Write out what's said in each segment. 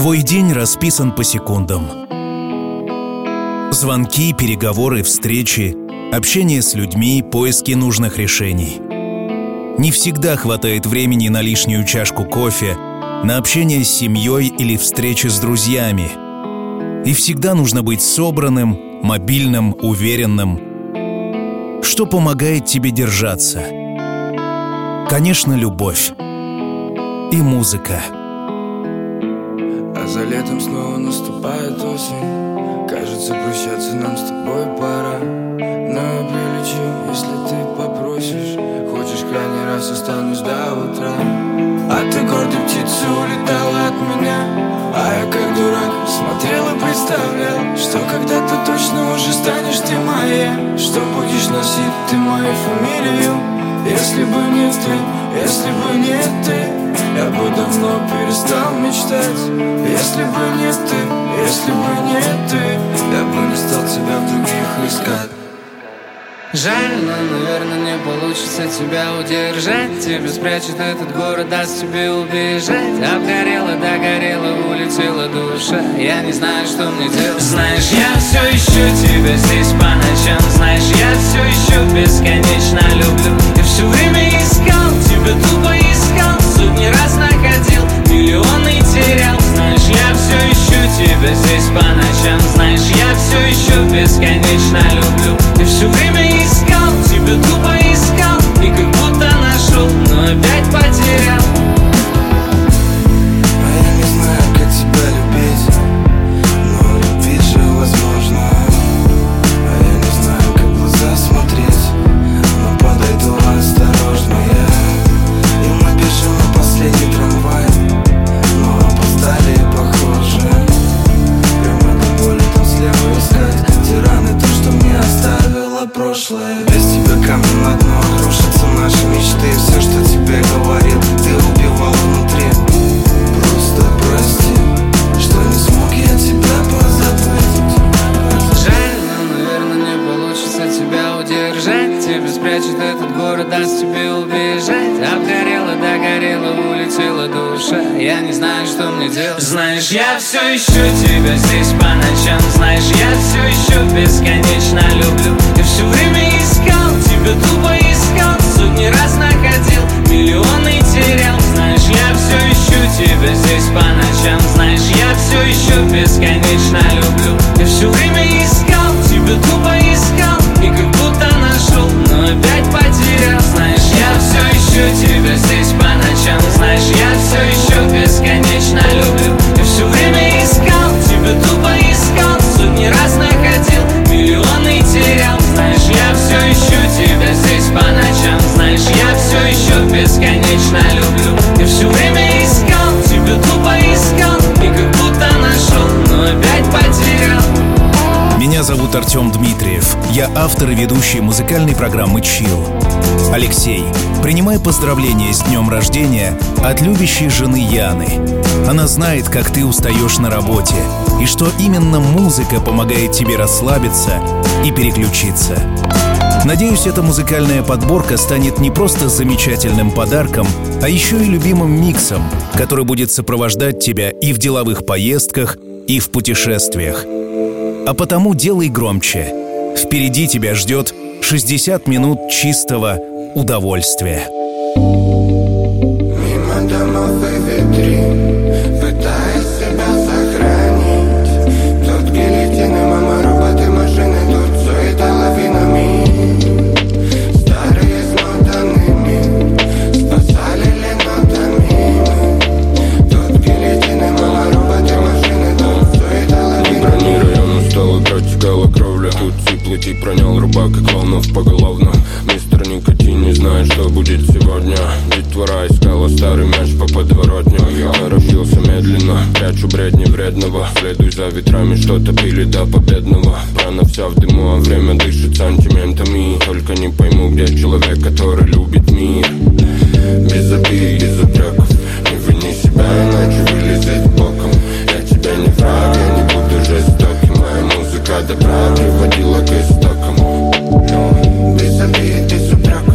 Твой день расписан по секундам. Звонки, переговоры, встречи, общение с людьми, поиски нужных решений. Не всегда хватает времени на лишнюю чашку кофе, на общение с семьей или встречи с друзьями. И всегда нужно быть собранным, мобильным, уверенным. Что помогает тебе держаться? Конечно, любовь и музыка. За летом снова наступает осень. Кажется, прощаться нам с тобой пора. Но прилечу, если ты попросишь. Хочешь, крайний раз останусь до утра. А ты гордой птицей улетала от меня. А я как дурак смотрел и представлял Что когда-то точно уже станешь ты моей Что будешь носить ты мою фамилию? Если бы не ты, если бы не ты я бы давно перестал мечтать. Если бы не ты, если бы не ты Я бы не стал тебя в других искать. Жаль, но, наверное, не получится тебя удержать. Тебе спрячет этот город, даст тебе убежать. Обгорела, догорела, улетела душа. Я не знаю, что мне делать. Знаешь, я все ищу тебя здесь по ночам. Знаешь, я все еще бесконечно. Люблю И все время искал, тебя тупо искал Сотни раз находил, миллионы терял. Знаешь, я все ищу тебя здесь по ночам. Знаешь, я все еще бесконечно люблю. И все время искал, тебя тупо искал И как будто нашел, но опять потерял днем рождения от любящей жены Яны. Она знает, как ты устаешь на работе, и что именно музыка помогает тебе расслабиться и переключиться. Надеюсь, эта музыкальная подборка станет не просто замечательным подарком, а еще и любимым миксом, который будет сопровождать тебя и в деловых поездках, и в путешествиях. А потому делай громче. Впереди тебя ждет 60 минут чистого удовольствия. Тут теплый пронял рубак и клонов поголовно. Мистер Никотин не знает, что будет сегодня. Детвора искала старый мяч по подворотню. Я торопился медленно, прячу бредни вредного Следуй за ветрами, что-то пили до победного. Прана вся в дыму, а время дышит сантиментами. Только не пойму, где человек, который любит мир. Без обид, упреков. Не вини себя, иначе вылезет боком. Я тебя не враг, я не буду жестоким. Моя музыка добра приводила к истокам. Без обид, упреков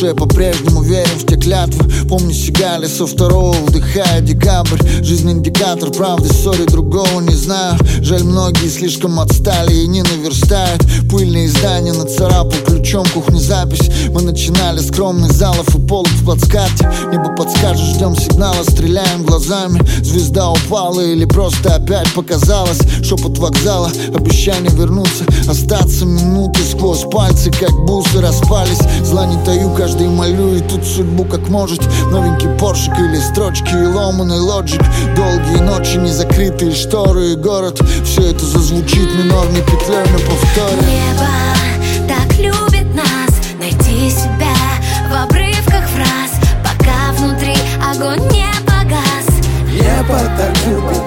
душе по-прежнему верим в те клятвы. Помню сигали со второго, вдыхая декабрь. Жизнь индикатор правды, ссоры другого не знаю. Жаль, многие слишком отстали и не наверстают. Пыльные издания нацарапал ключом кухни запись начинали скромных залов и полок в плацкарте. Небо подскажет, ждем сигнала, стреляем глазами. Звезда упала или просто опять показалось Шепот вокзала, обещание вернуться Остаться минуты сквозь пальцы, как бусы распались. Зла не таю, каждый молю и тут судьбу как может. Новенький поршик или строчки и ломаный лоджик. Долгие ночи, незакрытые шторы и город. Все это зазвучит минорной петлей на повторе. Небо так любит себя в обрывках фраз. Пока внутри огонь не погас. Небо так любит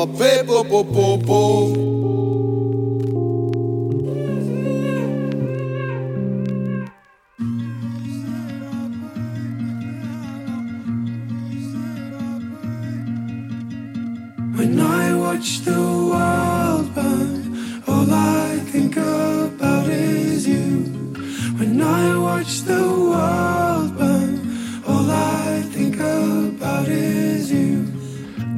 papé, po, po, po, po. watch the world burn. All I think about is you. When I watch the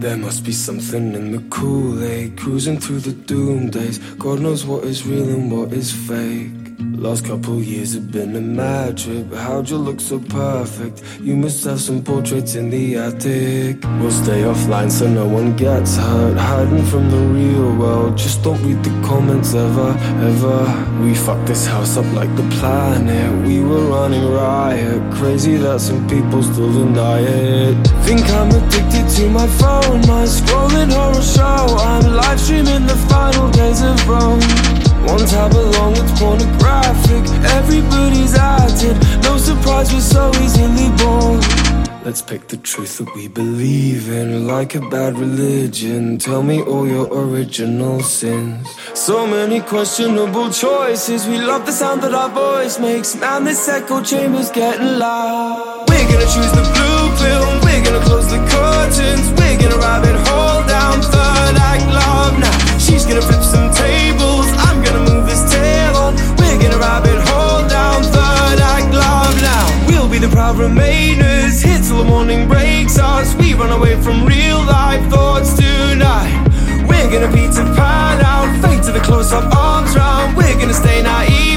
There must be something in the Kool-Aid Cruising through the doom days. God knows what is real and what is fake Last couple years have been a mad trip. How'd you look so perfect? You must have some portraits in the attic. We'll stay offline so no one gets hurt. Hiding from the real world. Just don't read the comments ever, ever. We fucked this house up like the planet. We were running riot. Crazy that some people still deny it. Think I'm addicted to my phone. My scrolling horror show. I'm live streaming the final days of Rome one tab along, it's pornographic. Everybody's it. No surprise, we're so easily bored. Let's pick the truth that we believe in, like a bad religion. Tell me all your original sins. So many questionable choices. We love the sound that our voice makes. Man, this echo chamber's getting loud. We're gonna choose the blue pill. We're gonna close the curtains. We're gonna rabbit hole down third act love now. She's gonna flip some proud remainers here till the morning breaks us. We run away from real life thoughts tonight. We're gonna Peter Pan out, fade to the close up arms round. We're gonna stay naive.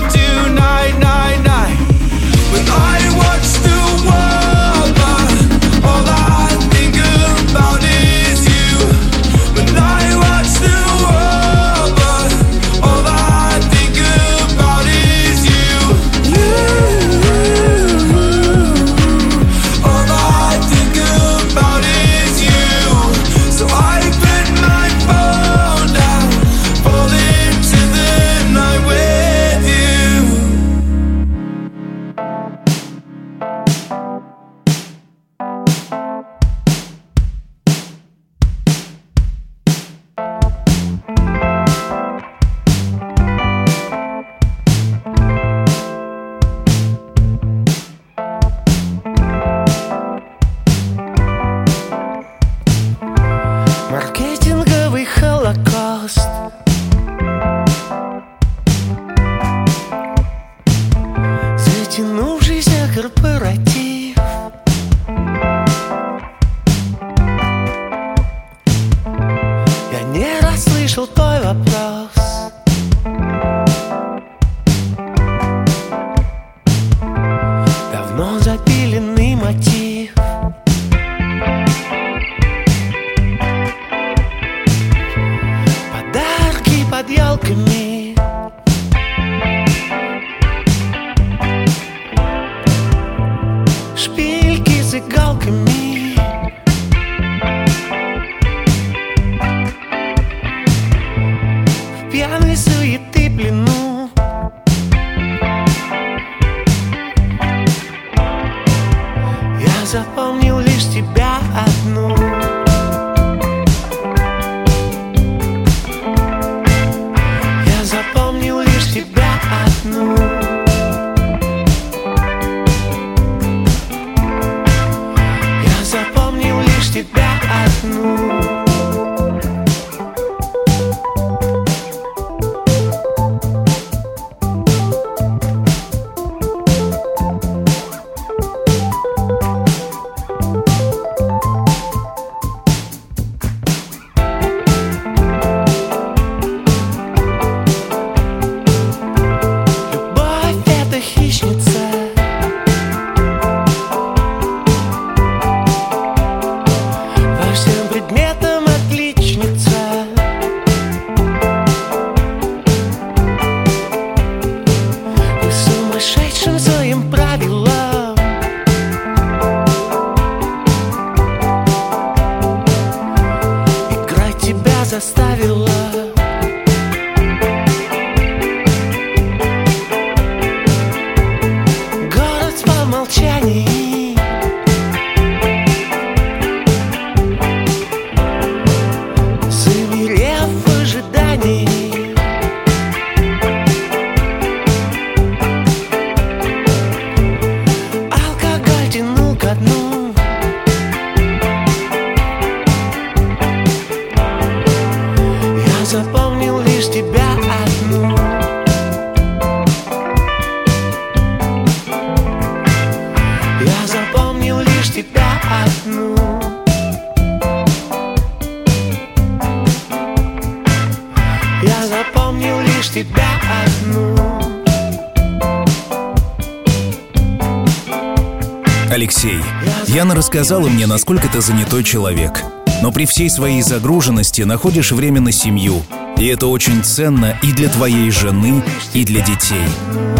Рассказала мне, насколько ты занятой человек. Но при всей своей загруженности находишь время на семью. И это очень ценно и для твоей жены, и для детей.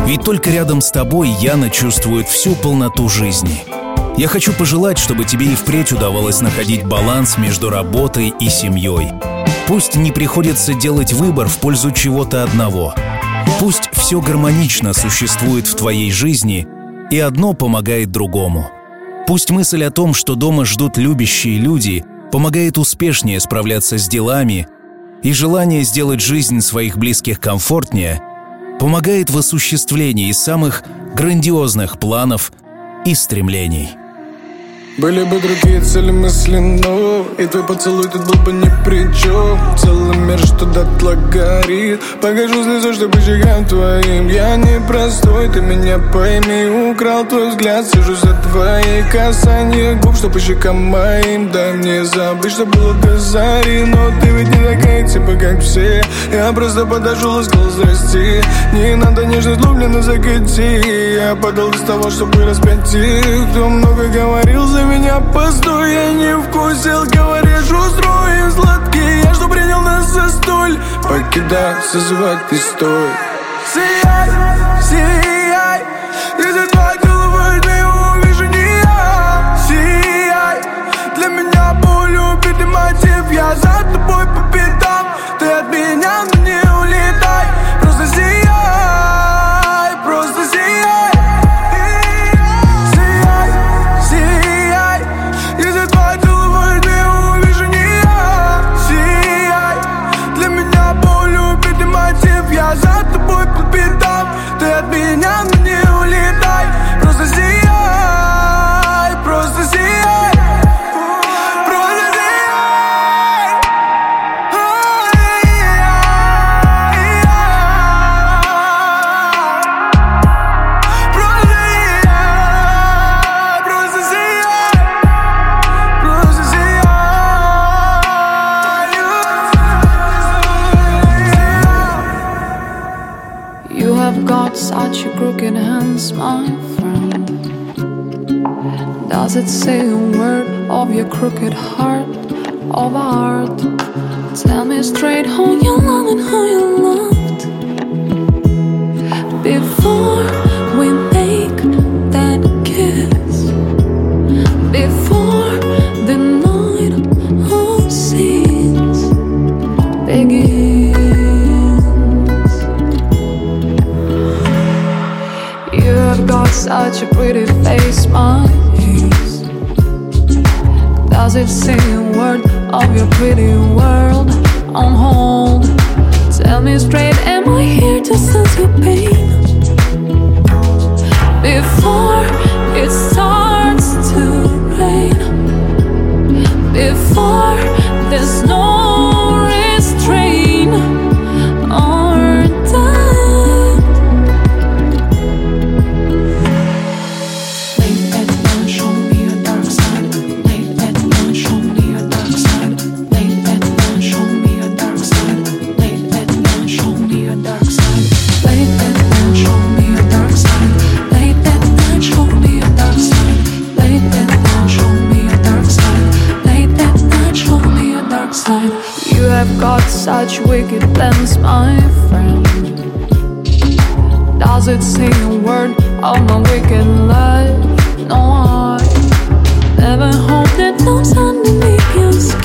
Ведь только рядом с тобой Яна чувствует всю полноту жизни. Я хочу пожелать, чтобы тебе и впредь удавалось находить баланс между работой и семьей. Пусть не приходится делать выбор в пользу чего-то одного. Пусть все гармонично существует в твоей жизни, и одно помогает другому. Пусть мысль о том, что дома ждут любящие люди, помогает успешнее справляться с делами, и желание сделать жизнь своих близких комфортнее помогает в осуществлении самых грандиозных планов и стремлений. Были бы другие цели мысли, но И твой поцелуй тут был бы ни при чем Целый мир, что дотла горит Покажу слезу, что щекам твоим. Я не простой, ты меня пойми. Украл твой взгляд, сижу за твои касания губ Что по щекам моим. Дай мне забыть, что было до зари. Но ты ведь не такая, типа как все. Я просто подошел и сказал здрасте Не надо нежность, влюбленно закати Я подал без того, чтобы распять тех Кто много говорил за меня, постой Я не вкусил, говоришь, устроим сладкий Я что принял нас за столь Покидай, созывать ты стой Сияй, сияй от crooked heart of art? Tell me straight how you such wicked plans, my friend. Does it say a word of my wicked life? No, I never hope that those underneath your skin.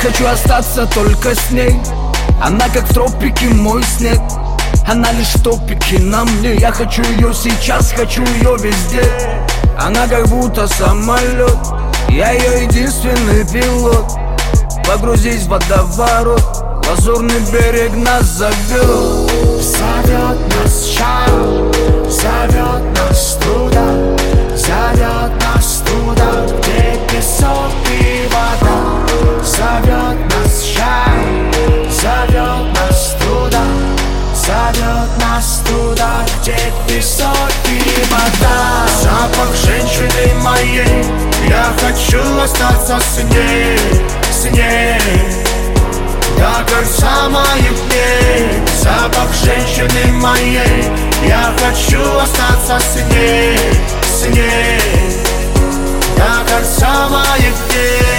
Хочу остаться только с ней. Она как в тропике мой снег. Она лишь топики на мне. Я хочу ее сейчас, хочу ее везде. Она как будто самолет Я ее единственный пилот. Погрузись в водоворот. Лазурный берег нас зовет Зовет нас чао, зовет нас туда. Зовет нас туда, где песок вода Зовет нас чао, зовет нас туда Зовет нас туда, где песок и вода. Запах женщины моей Я хочу остаться с ней, с ней. До конца моих дней. Запах женщины моей Я хочу остаться с ней, с ней. До конца моих дней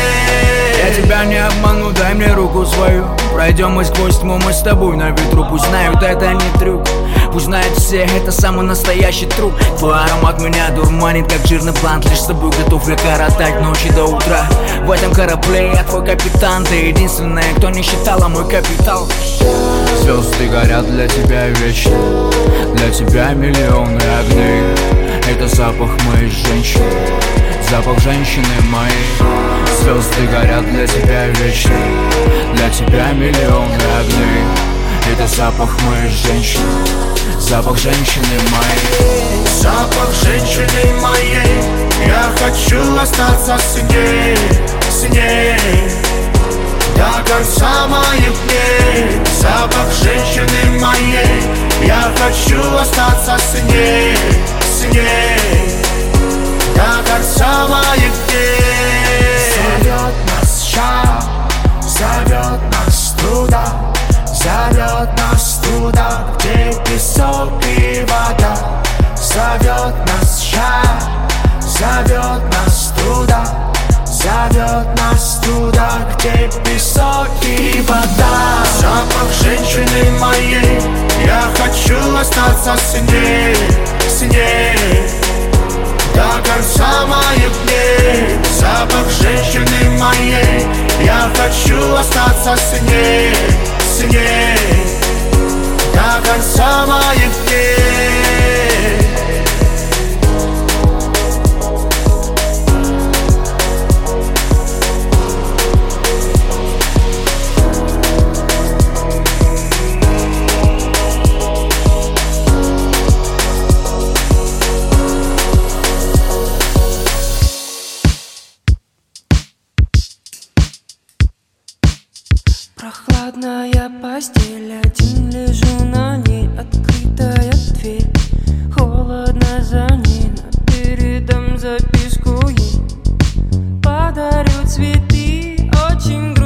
Тебя не обману, дай мне руку свою. Пройдем мы сквозь тьму, мы с тобой на ветру. Пусть знают, это не трюк. Пусть знают все, это самый настоящий труп Твой аромат меня дурманит, как жирный блант Лишь с тобой готов я коротать ночи до утра. В этом корабле я твой капитан. Ты единственная, кто не считала мой капитал. Звезды горят для тебя вечно. Для тебя миллионы огней Это запах моей женщины Запах женщины моей. Звезды горят для тебя вечно Для тебя миллионы огней. Это запах моей женщины Запах женщины моей. Запах женщины моей Я хочу остаться с ней, с ней. До конца моих дней. Запах женщины моей Я хочу остаться с ней, с ней До конца моих дней Зовет нас чао, зовет нас туда Зовет нас туда, где песок и вода. Зовет нас чао, зовет нас туда Зовет нас туда, где песок и вода. Запах женщины моей Я хочу остаться с ней, с ней До конца моих дней Запах женщины моей. Я хочу остаться с ней, с ней. До конца моих дней Прохладная постель, один лежу на ней Открытая дверь, холодно за ней Но передам записку ей. Подарю цветы, очень грустно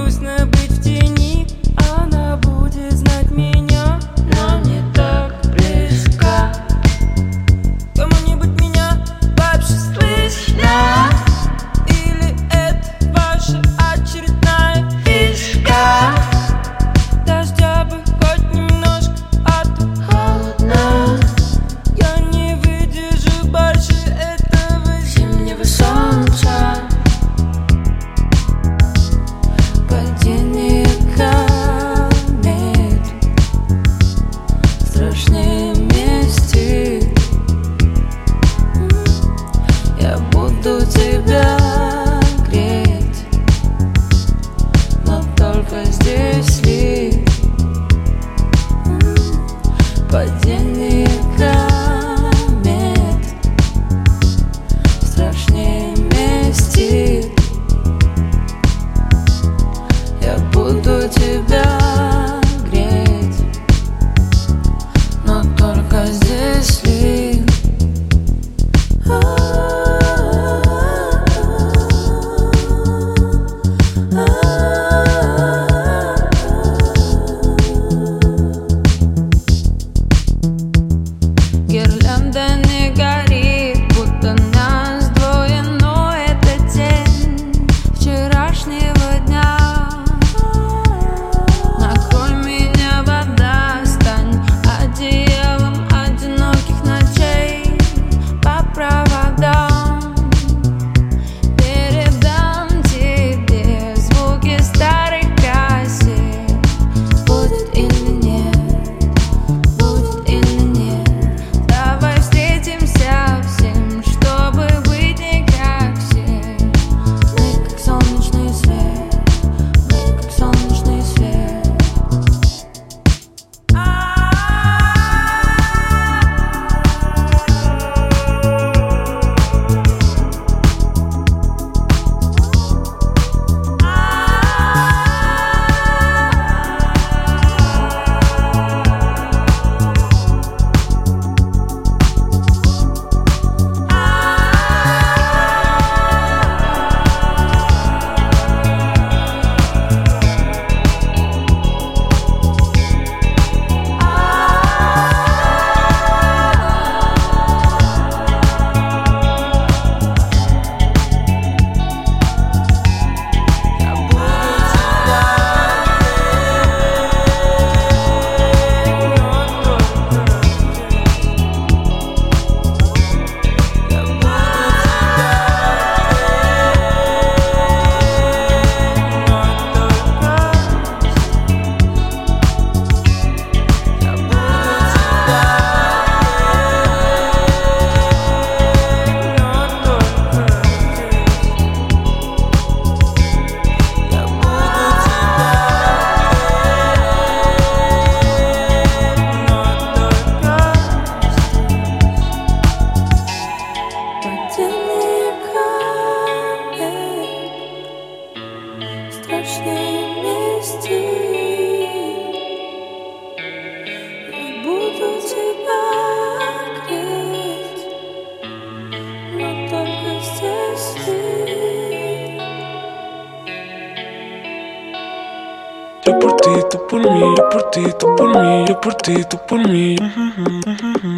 por ti, tú por mí. Yo por ti, tú por mí.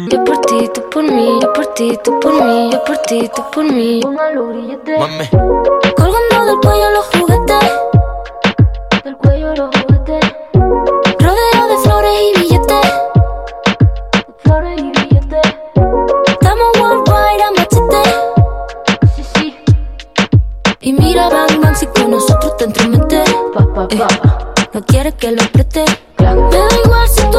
Yo por ti, tú por mí. Yo por ti, tú por mí. Mami. Colgando del cuello los juguetes. Del cuello los juguetes. Rodeo de flores y billetes. Flores y billetes. Estamos worldwide a machete. Sí, sí. Y mira, bang, bang, si con nosotros te entrometes. Pa, pa, pa. Eh, no quieres que lo preste. Me da igual si tu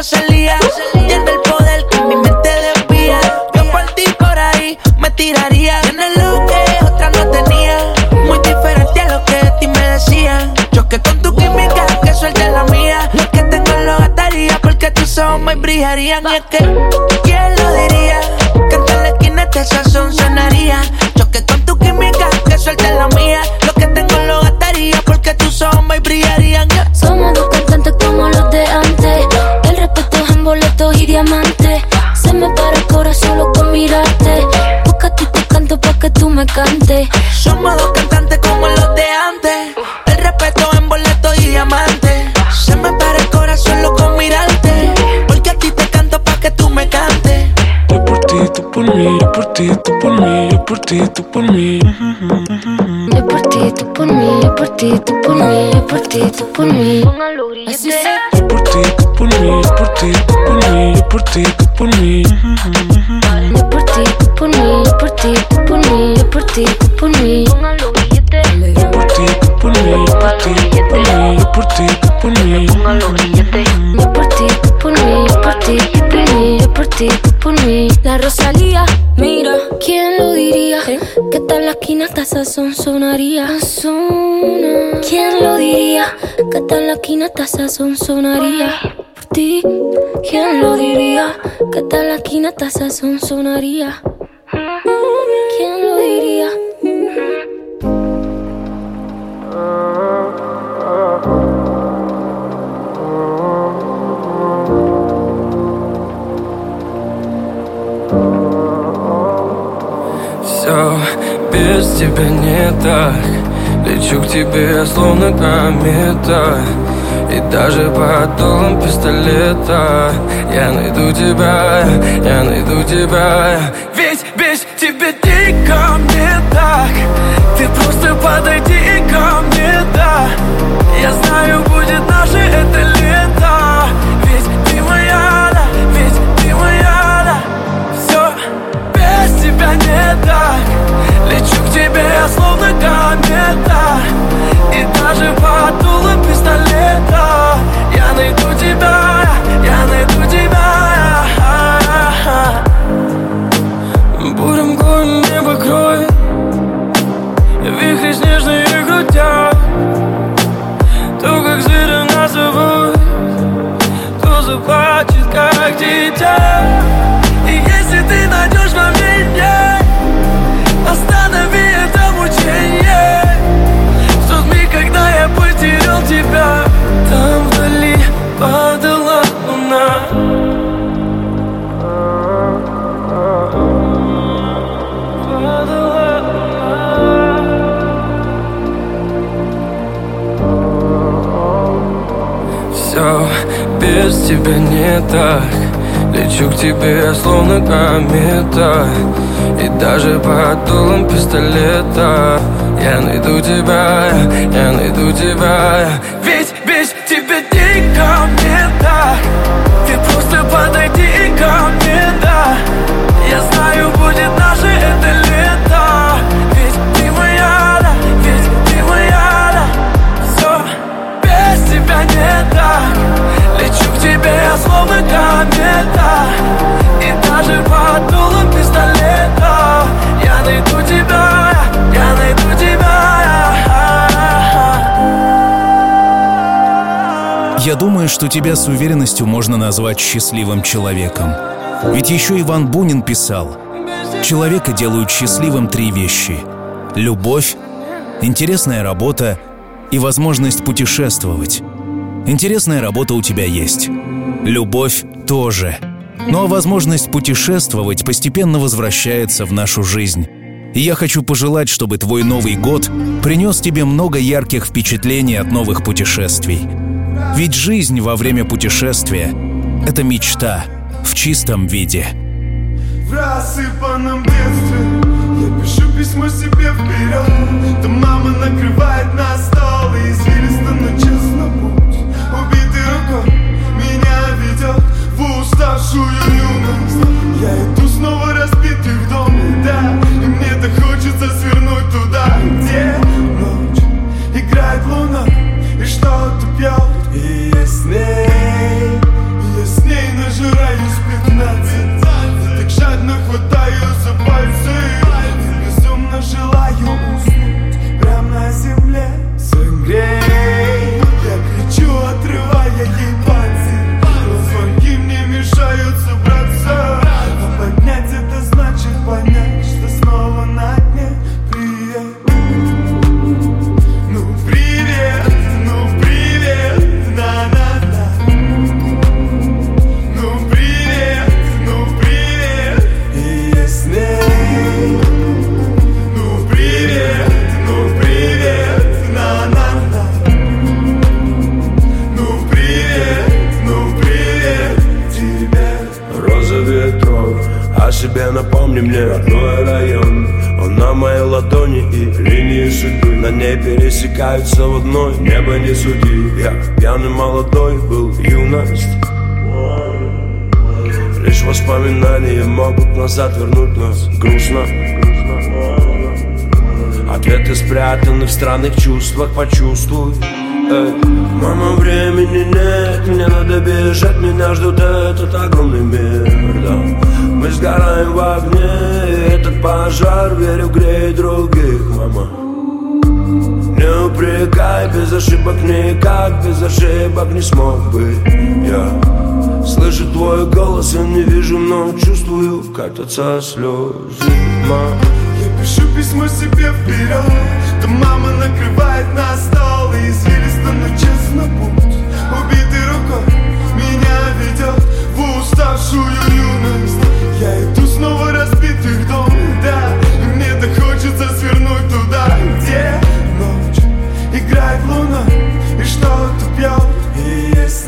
Rosalía. Yendo el poder que mi mente desvía. Yo por ti por ahí me tiraría. Tienes lo que otra no tenía. Muy diferente a lo que de ti me decían. Choque con tu química, que suelte la mía. Lo que tengo lo gastaría porque tus ojos me brillarían. Y es que, ¿quién lo diría? Que en la esquina este sazón sonaría. Choque con tu química, que suelte la mía. Lo que tengo lo gastaría porque tus ojos me brillarían. Somos dos Se me para el corazón solo con mirarte. Busca a ti te canto pa' que tú me cantes. Somos dos cantantes como los de antes. El respeto en boletos y diamantes Se me para el corazón solo con mirarte tú por mí, yo por ti, tú por mí, yo por ti, tú por mí. Yo por ti, tú por mí, yo por ti, tú por mí, yo por ti, tú por mí. Así Yo por ti, tú por mí, yo por ti, tú por mí, yo por ti, por mí. Yo por ti, por mí, yo por ti, por mí, yo por ti, por mí. Mí, yo por ti, tú por mí, yo por ti, tú por mí. Yo por ti, tú por mí, yo por ti, tú por mí, yo por ti, tú por mí. La Rosalía, mira, ¿quién lo diría? Que tal la esquina hasta sazón sonaría. ¿Quién lo diría? Que tal la esquina hasta sazón sonaría. Por ti, ¿quién lo diría? Que tal la esquina hasta sazón sonaría. Без тебя не так. Лечу к тебе, словно комета И даже под дулом пистолета. Я найду тебя, я найду тебя. Ведь без тебя дико мне так. Ты просто подойди ко мне, да. Я знаю, будет наше это лето. Ведь ты моя, да, ведь ты моя, да. Все без тебя не так тебе, словно комета. И даже под дулом пистолета. Я найду тебя, я найду тебя. Бурем горн небо кроет Вихри снежные грудят То, как зверя нас зовут То заплачет, как дитя падала луна. Все без тебя не так. Лечу к тебе словно комета. И даже под дулом пистолета. Я найду тебя, я найду тебя. Комета И даже под дулом пистолета Я найду тебя, я найду тебя Я думаю, что тебя с уверенностью можно назвать счастливым человеком. Ведь еще Иван Бунин писал, человека делают счастливым три вещи. Любовь, интересная работа и возможность путешествовать. Интересная работа у тебя есть. Любовь тоже. Ну а возможность путешествовать постепенно возвращается в нашу жизнь. И я хочу пожелать, чтобы твой Новый год принес тебе много ярких впечатлений от новых путешествий. Ведь жизнь во время путешествия — это мечта в чистом виде. В рассыпанном детстве Я пишу письмо себе вперед Там мама накрывает на стол И извилисто, но честно меня ведет В уставшую юность. Я иду снова разбитый в доме, да. И мне так хочется свернуть туда Где ночь играет луна И что-то пьет И я с ней я с ней нажираюсь пятнадцать. Так жадно хватаю за пальцы. Безумно желаю уснуть Прямо на земле. Согрей Я кричу, отрывая ей напомни мне родной район. Он на моей ладони и линии судьбы На ней пересекаются в одной. Небо не суди, я пьяный молодой был юность. Лишь воспоминания могут назад вернуть нас. Грустно. Ответы спрятаны в странных чувствах, почувствуй. Эй, Мама, времени нет, мне надо бежать Меня ждет этот огромный мир, да Мы сгораем в огне, этот пожар Верю, греет других, мама. Не упрекай, без ошибок никак Без ошибок не смог бы я. Слышу твой голос, я не вижу, но чувствую Катятся слезы, мама. Я пишу письмо себе вперед Там мама накрывает на стол И извилисто, но честно путь. Убитой рукой меня ведет В уставшую юность Я иду снова разбитый в доме, да. Мне так свернуть туда Где ночь играет луна И что-то пьет И я с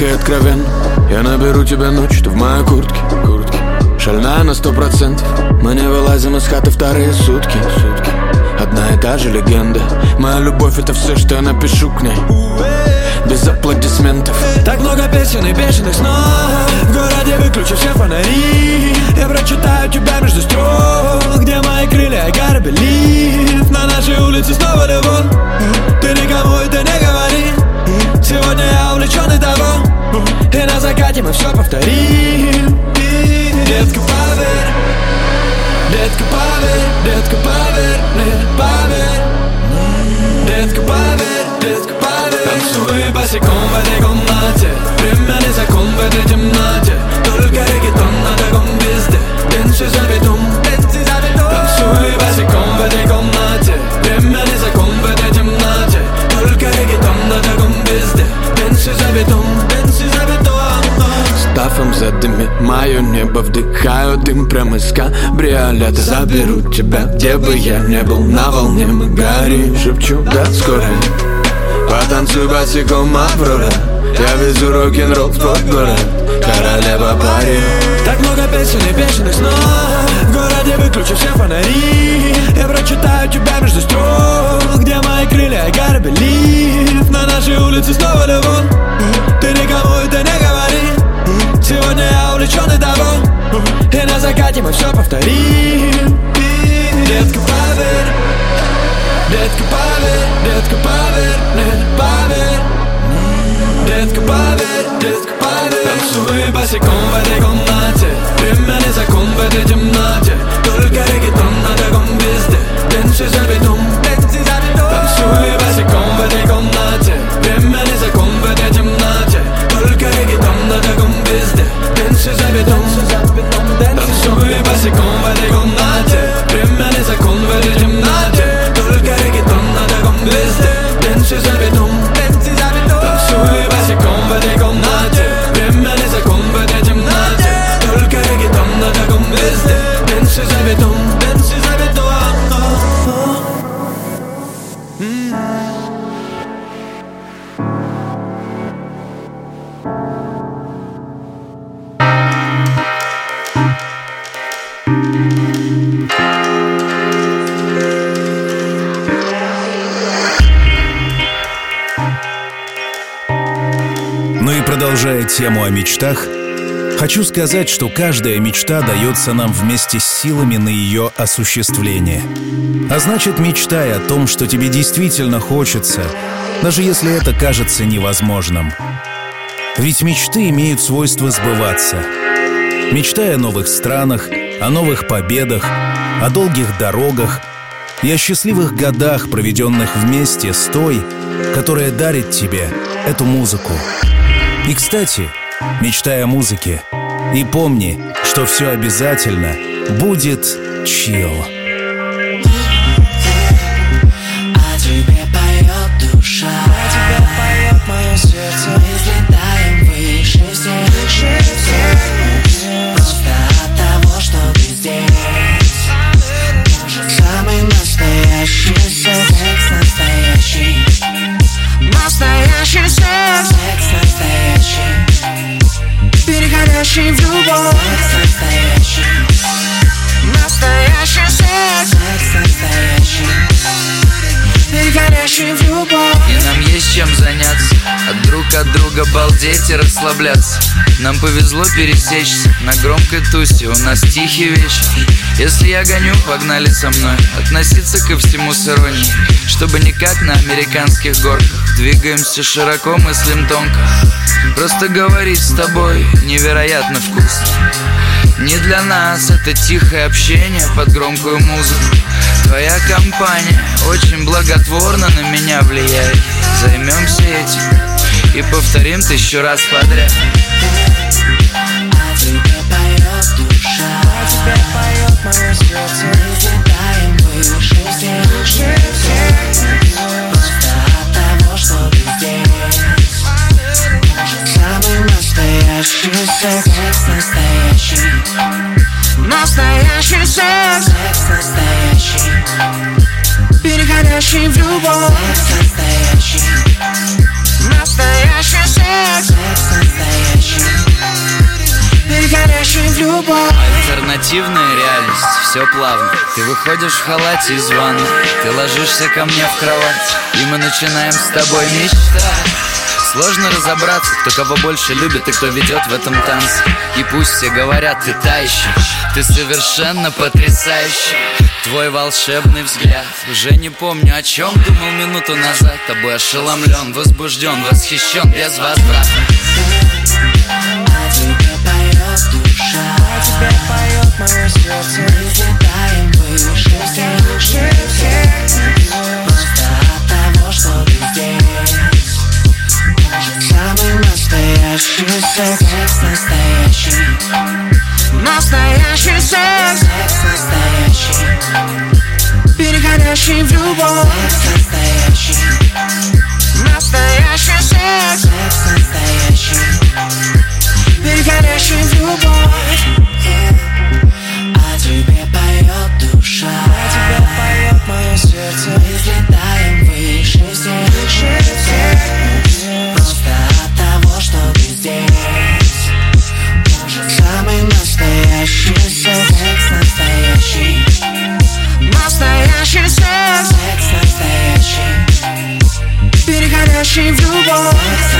Так и откровенно Я наберу тебя ночью, ты в моей куртке, куртке. Шальная на сто процентов. Мы не вылазим из хаты вторые сутки, сутки. Одна и та же легенда. Моя любовь это все, что я напишу к ней. Без аплодисментов. Так много песен и бешеных снов. В городе выключи все фонари. Я прочитаю тебя между строк. Где мои крылья и горбелив На нашей улице снова любовь Ты никому это не говори Сегодня я увлечен и того И на закате мы все повторим. Детка, поверь. Детка, поверь, детка, поверь. Мне, поверь Детка, поверь, детка, поверь. Танцуй босиком в этой комнате. Время не закон в этой темноте. Только регетон на таком везде Дэнси за бетон Танцуй босиком в этой комнате Став МЗ мое небо Вдыхаю дым прямо из кабриолета Заберу тебя, где бы я не был На волне мы горим. Шепчу, да, скоро Потанцуй босиком Аврора. Я везу рок-н-ролл в твой город. Королева пари. Так много песен и бешеных снов. В городе выключи все фонари. Я прочитаю тебя между строк мы все повторим Детка, поверь Детка, поверь, детка, поверь мне, поверь Детка, поверь, детка, поверь Танцуй босиком в этой комнате. Время не закон в этой темноте. Только регетон на таком везде Дэнси за бетон, о мечтах, хочу сказать, что каждая мечта дается нам вместе с силами на ее осуществление. А значит, мечтай о том, что тебе действительно хочется, даже если это кажется невозможным. Ведь мечты имеют свойство сбываться. Мечтай о новых странах, о новых победах, о долгих дорогах и о счастливых годах, проведенных вместе с той, которая дарит тебе эту музыку. И, кстати, мечтай о музыке. И помни, что все обязательно будет чил. Переходящий в любовь. Секс настоящий Настоящий секс Секс настоящий И нам есть чем заняться. От друг от друга балдеть и расслабляться. Нам повезло пересечься На громкой тусе. У нас тихий вечер Если я гоню, погнали со мной. Относиться ко всему с иронией Чтобы не как на американских горках. Двигаемся широко, мыслим тонко. Просто говорить с тобой невероятно вкусно. Не для нас это тихое общение под громкую музыку. Твоя компания очень благотворно на меня влияет. Займемся этим и повторим тысячу раз подряд настоящий секс Секс настоящий Переходящий в любовь. Секс. Настоящий Настоящий секс. Секс настоящий Переходящий в любовь. Альтернативная реальность, все плавно. Ты выходишь в халате из ванны Ты ложишься ко мне в кровать И мы начинаем с тобой мечтать. Сложно разобраться, кто кого больше любит и кто ведет в этом танце И пусть все говорят, ты та еще Ты совершенно потрясающий. Твой волшебный взгляд Уже не помню, о чем думал минуту назад. Тобой ошеломлен, возбужден, восхищен без возврата тебе поет Мы взлетаем выше всех Просто от того, что ты здесь Самый настоящий секс настоящий Настоящий секс настоящий Переходящий в любовь настоящий Настоящий секс Секс настоящий Переходящий в любовь О тебе поет душа. О тебе поет мое сердце. Мы взлетаем выше всех. Просто от того, что ты здесь. Самый настоящий секс. Секс настоящий. Настоящий секс. Секс настоящий. Переходящий в любовь